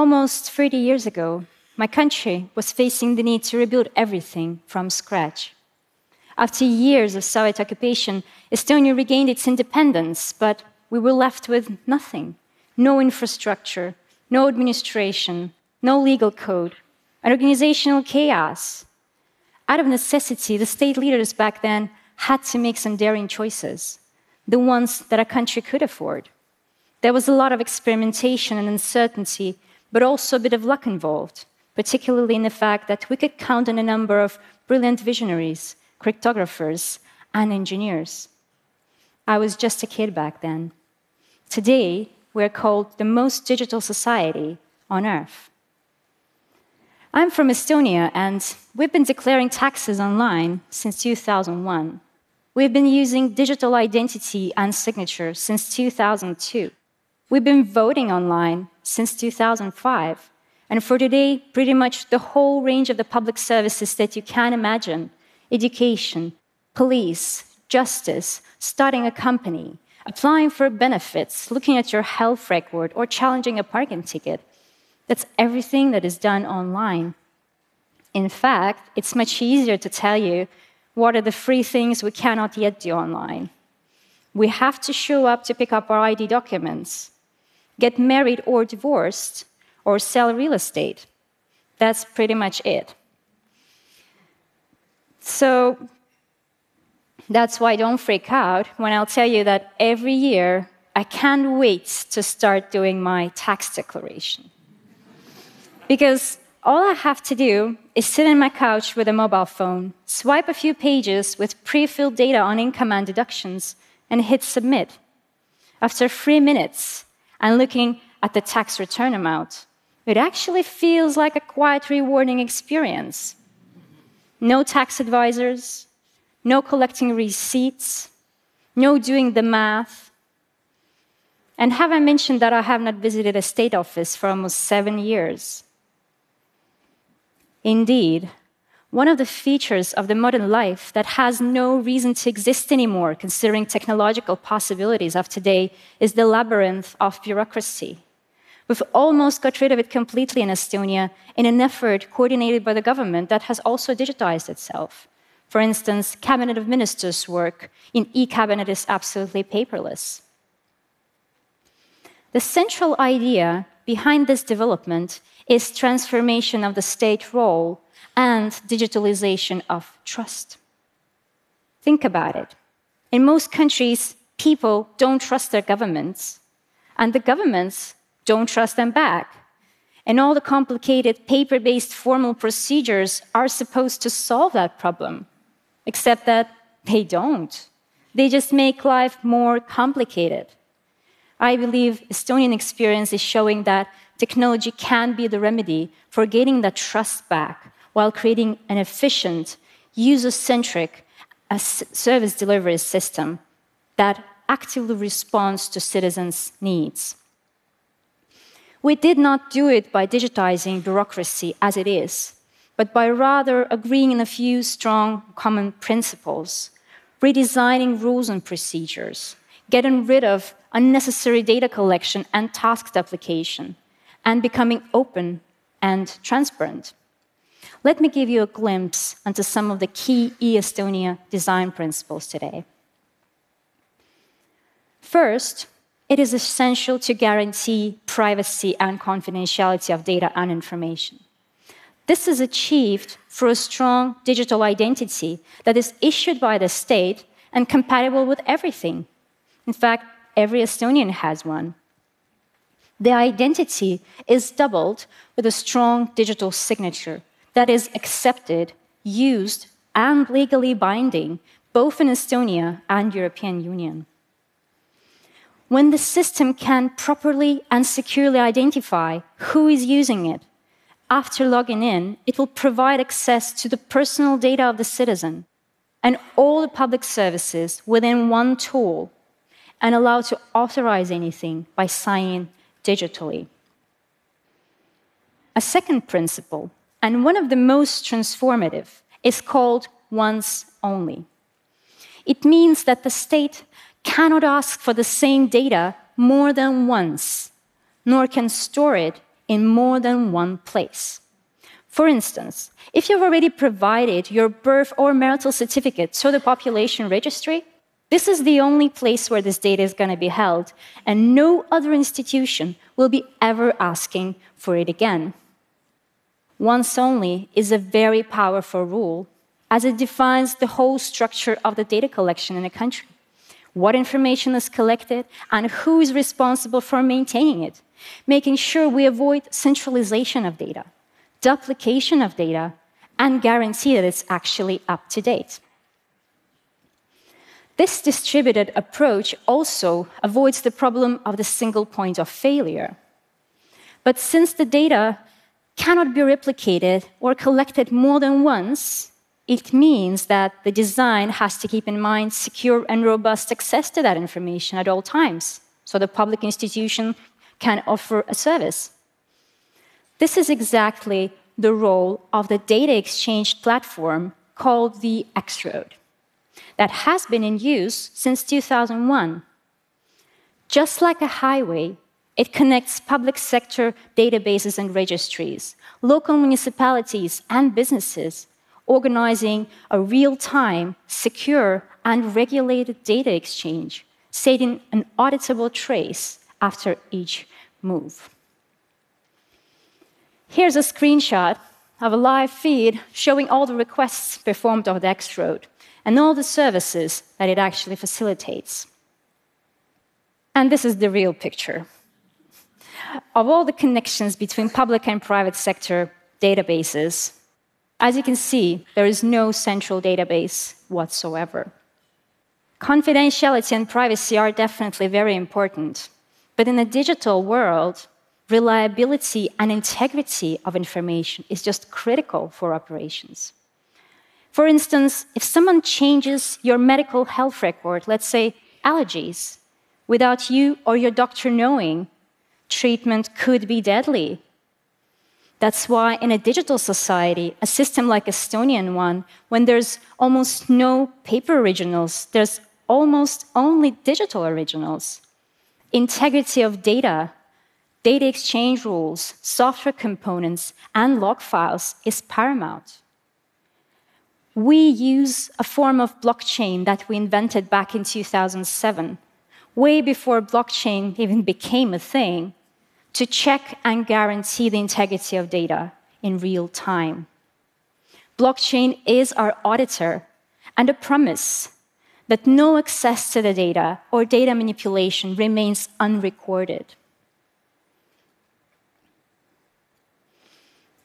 Almost 30 years ago, my country was facing the need to rebuild everything from scratch. After years of Soviet occupation, Estonia regained its independence, but we were left with nothing no infrastructure, no administration, no legal code, an organizational chaos. Out of necessity, the state leaders back then had to make some daring choices, the ones that a country could afford. There was a lot of experimentation and uncertainty, but also a bit of luck involved, particularly in the fact that we could count on a number of brilliant visionaries cryptographers, and engineers. I was just a kid back then. Today, we're called the most digital society on Earth. I'm from Estonia, and we've been declaring taxes online since 2001. We've been using digital identity and signature since 2002. We've been voting online since 2005. And for today, pretty much the whole range of the public services that you can imagine education, police, justice, starting a company, applying for benefits, looking at your health record, or challenging a parking ticket. That's everything that is done online. In fact, it's much easier to tell you what are the free things we cannot yet do online. We have to show up to pick up our ID documents, get married or divorced, or sell real estate. That's pretty much it. So that's why don't freak out when I'll tell you that every year I can't wait to start doing my tax declaration. because all I have to do is sit on my couch with a mobile phone, swipe a few pages with pre filled data on income and deductions, and hit submit. After three minutes and looking at the tax return amount, it actually feels like a quite rewarding experience no tax advisors, no collecting receipts, no doing the math. And have I mentioned that I have not visited a state office for almost seven years? Indeed, one of the features of the modern life that has no reason to exist anymore, considering technological possibilities of today, is the labyrinth of bureaucracy. We've almost got rid of it completely in Estonia in an effort coordinated by the government that has also digitized itself. For instance, cabinet of ministers work in e-cabinet is absolutely paperless. The central idea behind this development is transformation of the state role and digitalization of trust. Think about it. In most countries, people don't trust their governments, and the governments don't trust them back. And all the complicated paper based formal procedures are supposed to solve that problem, except that they don't. They just make life more complicated. I believe Estonian experience is showing that technology can be the remedy for getting that trust back while creating an efficient, user centric uh, service delivery system that actively responds to citizens' needs. We did not do it by digitizing bureaucracy as it is, but by rather agreeing on a few strong common principles, redesigning rules and procedures, getting rid of unnecessary data collection and task duplication, and becoming open and transparent. Let me give you a glimpse into some of the key e-Estonia design principles today. First, it is essential to guarantee privacy and confidentiality of data and information. This is achieved through a strong digital identity that is issued by the state and compatible with everything. In fact, every Estonian has one. The identity is doubled with a strong digital signature that is accepted, used, and legally binding both in Estonia and European Union. When the system can properly and securely identify who is using it, after logging in, it will provide access to the personal data of the citizen and all the public services within one tool and allow to authorize anything by signing digitally. A second principle, and one of the most transformative, is called once only. It means that the state cannot ask for the same data more than once, nor can store it in more than one place. For instance, if you've already provided your birth or marital certificate to the population registry, this is the only place where this data is going to be held, and no other institution will be ever asking for it again. Once only is a very powerful rule, as it defines the whole structure of the data collection in a country. What information is collected, and who is responsible for maintaining it, making sure we avoid centralization of data duplication of data, and guarantee that it's actually up to date. This distributed approach also avoids the problem of the single point of failure. But since the data cannot be replicated or collected more than once, it means that the design has to keep in mind secure and robust access to that information at all times, so the public institution can offer a service. This is exactly the role of the data exchange platform called the X-Road that has been in use since 2001. Just like a highway, it connects public sector databases and registries, local municipalities and businesses, organizing a real time, secure, and regulated data exchange, setting an auditable trace after each move. Here's a screenshot of a live feed showing all the requests performed on the X-Road and all the services that it actually facilitates. And this is the real picture. Of all the connections between public and private sector databases, as you can see, there is no central database whatsoever. Confidentiality and privacy are definitely very important, but in a digital world, reliability and integrity of information is just critical for operations. For instance, if someone changes your medical health record, let's say allergies, without you or your doctor knowing, treatment could be deadly. That's why, in a digital society, a system like Estonian one, when there's almost no paper originals, there's almost only digital originals. Integrity of data data exchange rules, software components, and log files is paramount. We use a form of blockchain that we invented back in 2007, way before blockchain even became a thing, to check and guarantee the integrity of data in real time. Blockchain is our auditor and a promise that no access to the data or data manipulation remains unrecorded.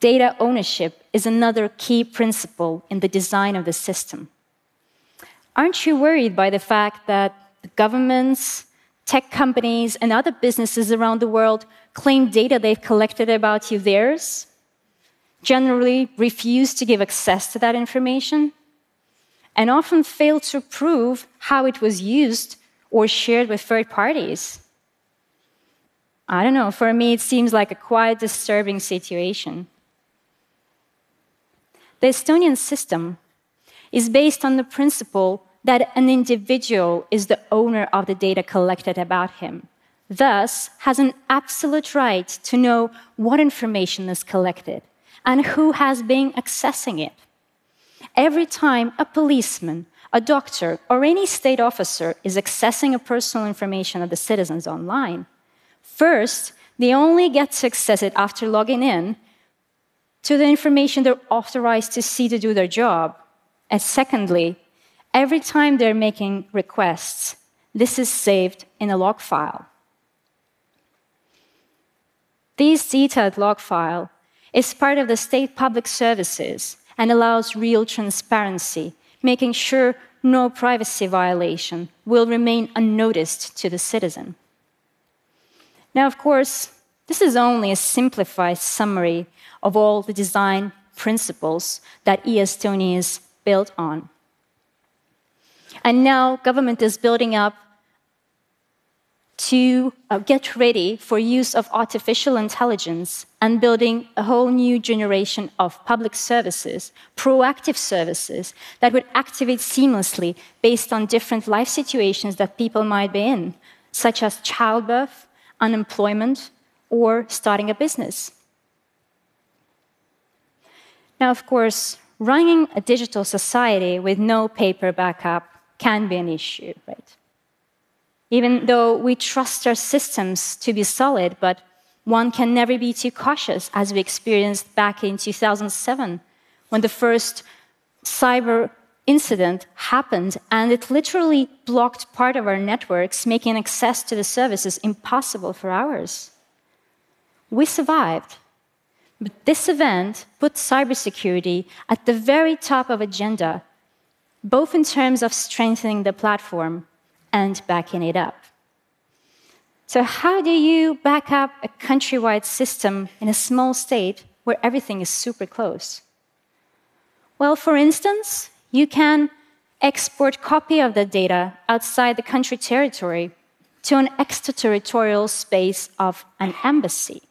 Data ownership is another key principle in the design of the system. Aren't you worried by the fact that the governments, tech companies, and other businesses around the world claim data they've collected about you theirs, generally refuse to give access to that information, and often fail to prove how it was used or shared with third parties? I don't know, for me, it seems like a quite disturbing situation. The Estonian system is based on the principle that an individual is the owner of the data collected about him, thus, has an absolute right to know what information is collected and who has been accessing it. Every time a policeman, a doctor, or any state officer is accessing a personal information of the citizens online, first, they only get to access it after logging in to the information they're authorized to see to do their job. And secondly, every time they're making requests, this is saved in a log file. This detailed log file is part of the state public services and allows real transparency, making sure no privacy violation will remain unnoticed to the citizen. Now, of course, this is only a simplified summary of all the design principles that e-Estonia is built on. And now government is building up to uh, get ready for use of artificial intelligence and building a whole new generation of public services, proactive services that would activate seamlessly based on different life situations that people might be in, such as childbirth, unemployment, or starting a business. Now, of course, running a digital society with no paper backup can be an issue, right? Even though we trust our systems to be solid, but one can never be too cautious, as we experienced back in 2007 when the first cyber incident happened and it literally blocked part of our networks, making access to the services impossible for hours. We survived. But this event put cybersecurity at the very top of agenda, both in terms of strengthening the platform and backing it up. So, how do you back up a countrywide system in a small state where everything is super close? Well, for instance, you can export copy of the data outside the country territory to an extraterritorial space of an embassy.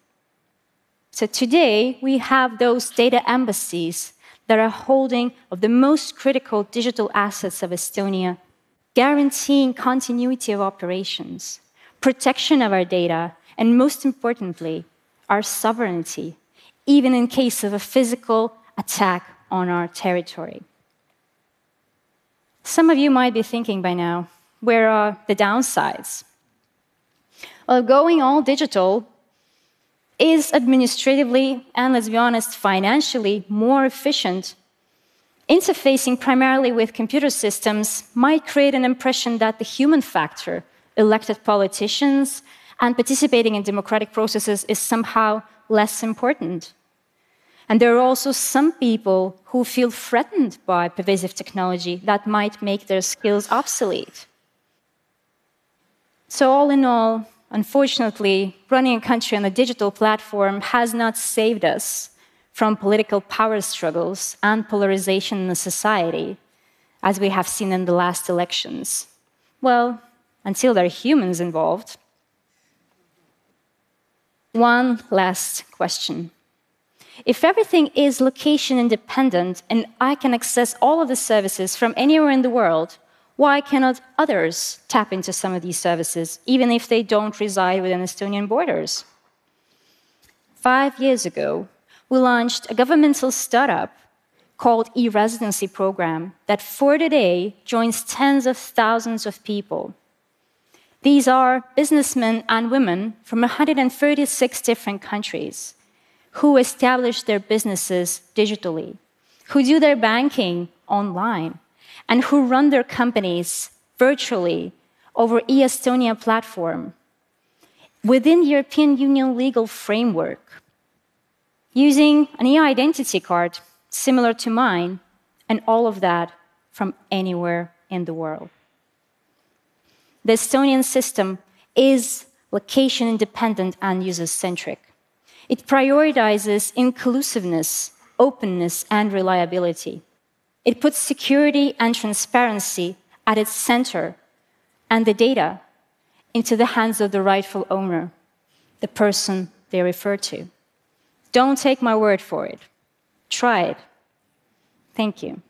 So today we have those data embassies that are holding of the most critical digital assets of Estonia, guaranteeing continuity of operations protection of our data, and most importantly, our sovereignty, even in case of a physical attack on our territory. Some of you might be thinking by now, where are the downsides? Well, going all digital is administratively and, let's be honest, financially more efficient. Interfacing primarily with computer systems might create an impression that the human factor elected politicians and participating in democratic processes is somehow less important. And there are also some people who feel threatened by pervasive technology that might make their skills obsolete. So, all in all, unfortunately, running a country on a digital platform has not saved us from political power struggles and polarization in the society, as we have seen in the last elections. Well, until there are humans involved. One last question. If everything is location independent and I can access all of the services from anywhere in the world, why cannot others tap into some of these services, even if they don't reside within Estonian borders? Five years ago, we launched a governmental startup called e-residency program that for today joins tens of thousands of people. These are businessmen and women from 136 different countries who establish their businesses digitally, who do their banking online, and who run their companies virtually over e-Estonia platform. Within European Union legal framework using an e-identity card similar to mine and all of that from anywhere in the world. The Estonian system is location independent and user centric. It prioritizes inclusiveness, openness, and reliability. It puts security and transparency at its center and the data into the hands of the rightful owner, the person they refer to. Don't take my word for it. Try it. Thank you.